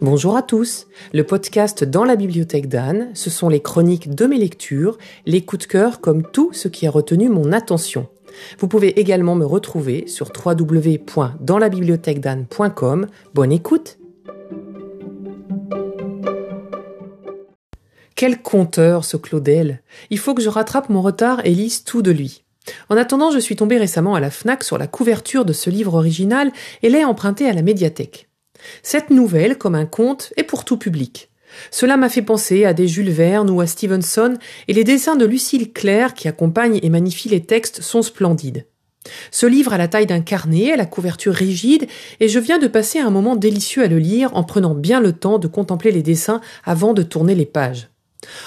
Bonjour à tous. Le podcast Dans la bibliothèque d'Anne, ce sont les chroniques de mes lectures, les coups de cœur comme tout ce qui a retenu mon attention. Vous pouvez également me retrouver sur www.danslabibliothèquedanne.com. Bonne écoute. Quel conteur ce Claudel. Il faut que je rattrape mon retard et lise tout de lui. En attendant, je suis tombé récemment à la FNAC sur la couverture de ce livre original et l'ai emprunté à la médiathèque. Cette nouvelle, comme un conte, est pour tout public. Cela m'a fait penser à des Jules Verne ou à Stevenson, et les dessins de Lucille Claire qui accompagnent et magnifient les textes sont splendides. Ce livre a la taille d'un carnet, à la couverture rigide, et je viens de passer un moment délicieux à le lire en prenant bien le temps de contempler les dessins avant de tourner les pages.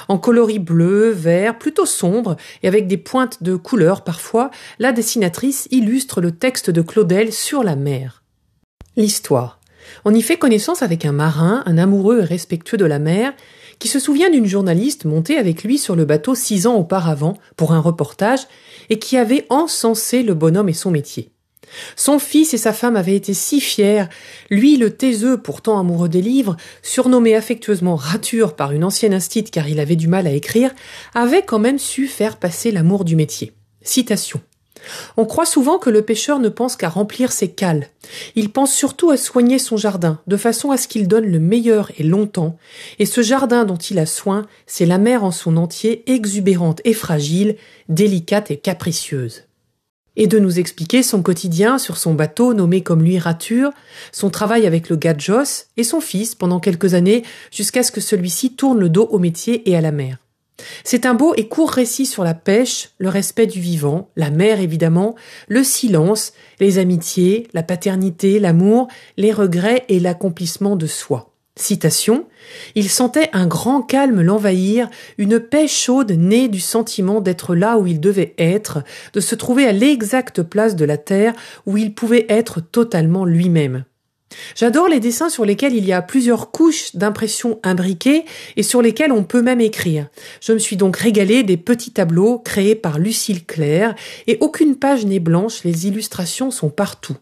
En coloris bleu, vert, plutôt sombre, et avec des pointes de couleur parfois, la dessinatrice illustre le texte de Claudel sur la mer. L'histoire. On y fait connaissance avec un marin, un amoureux et respectueux de la mer, qui se souvient d'une journaliste montée avec lui sur le bateau six ans auparavant pour un reportage et qui avait encensé le bonhomme et son métier. Son fils et sa femme avaient été si fiers, lui le taiseux pourtant amoureux des livres, surnommé affectueusement rature par une ancienne instite car il avait du mal à écrire, avait quand même su faire passer l'amour du métier. Citation. On croit souvent que le pêcheur ne pense qu'à remplir ses cales. Il pense surtout à soigner son jardin, de façon à ce qu'il donne le meilleur et longtemps, et ce jardin dont il a soin, c'est la mer en son entier, exubérante et fragile, délicate et capricieuse. Et de nous expliquer son quotidien sur son bateau nommé comme lui Rature, son travail avec le Gadjos et son fils pendant quelques années jusqu'à ce que celui-ci tourne le dos au métier et à la mer. C'est un beau et court récit sur la pêche, le respect du vivant, la mer évidemment, le silence, les amitiés, la paternité, l'amour, les regrets et l'accomplissement de soi. Citation. Il sentait un grand calme l'envahir, une paix chaude née du sentiment d'être là où il devait être, de se trouver à l'exacte place de la terre où il pouvait être totalement lui-même. J'adore les dessins sur lesquels il y a plusieurs couches d'impressions imbriquées et sur lesquels on peut même écrire. Je me suis donc régalée des petits tableaux créés par Lucille Claire et aucune page n'est blanche, les illustrations sont partout.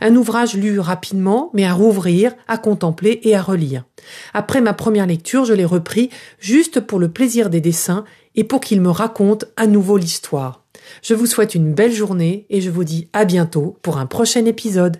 Un ouvrage lu rapidement, mais à rouvrir, à contempler et à relire. Après ma première lecture, je l'ai repris juste pour le plaisir des dessins et pour qu'il me raconte à nouveau l'histoire. Je vous souhaite une belle journée et je vous dis à bientôt pour un prochain épisode.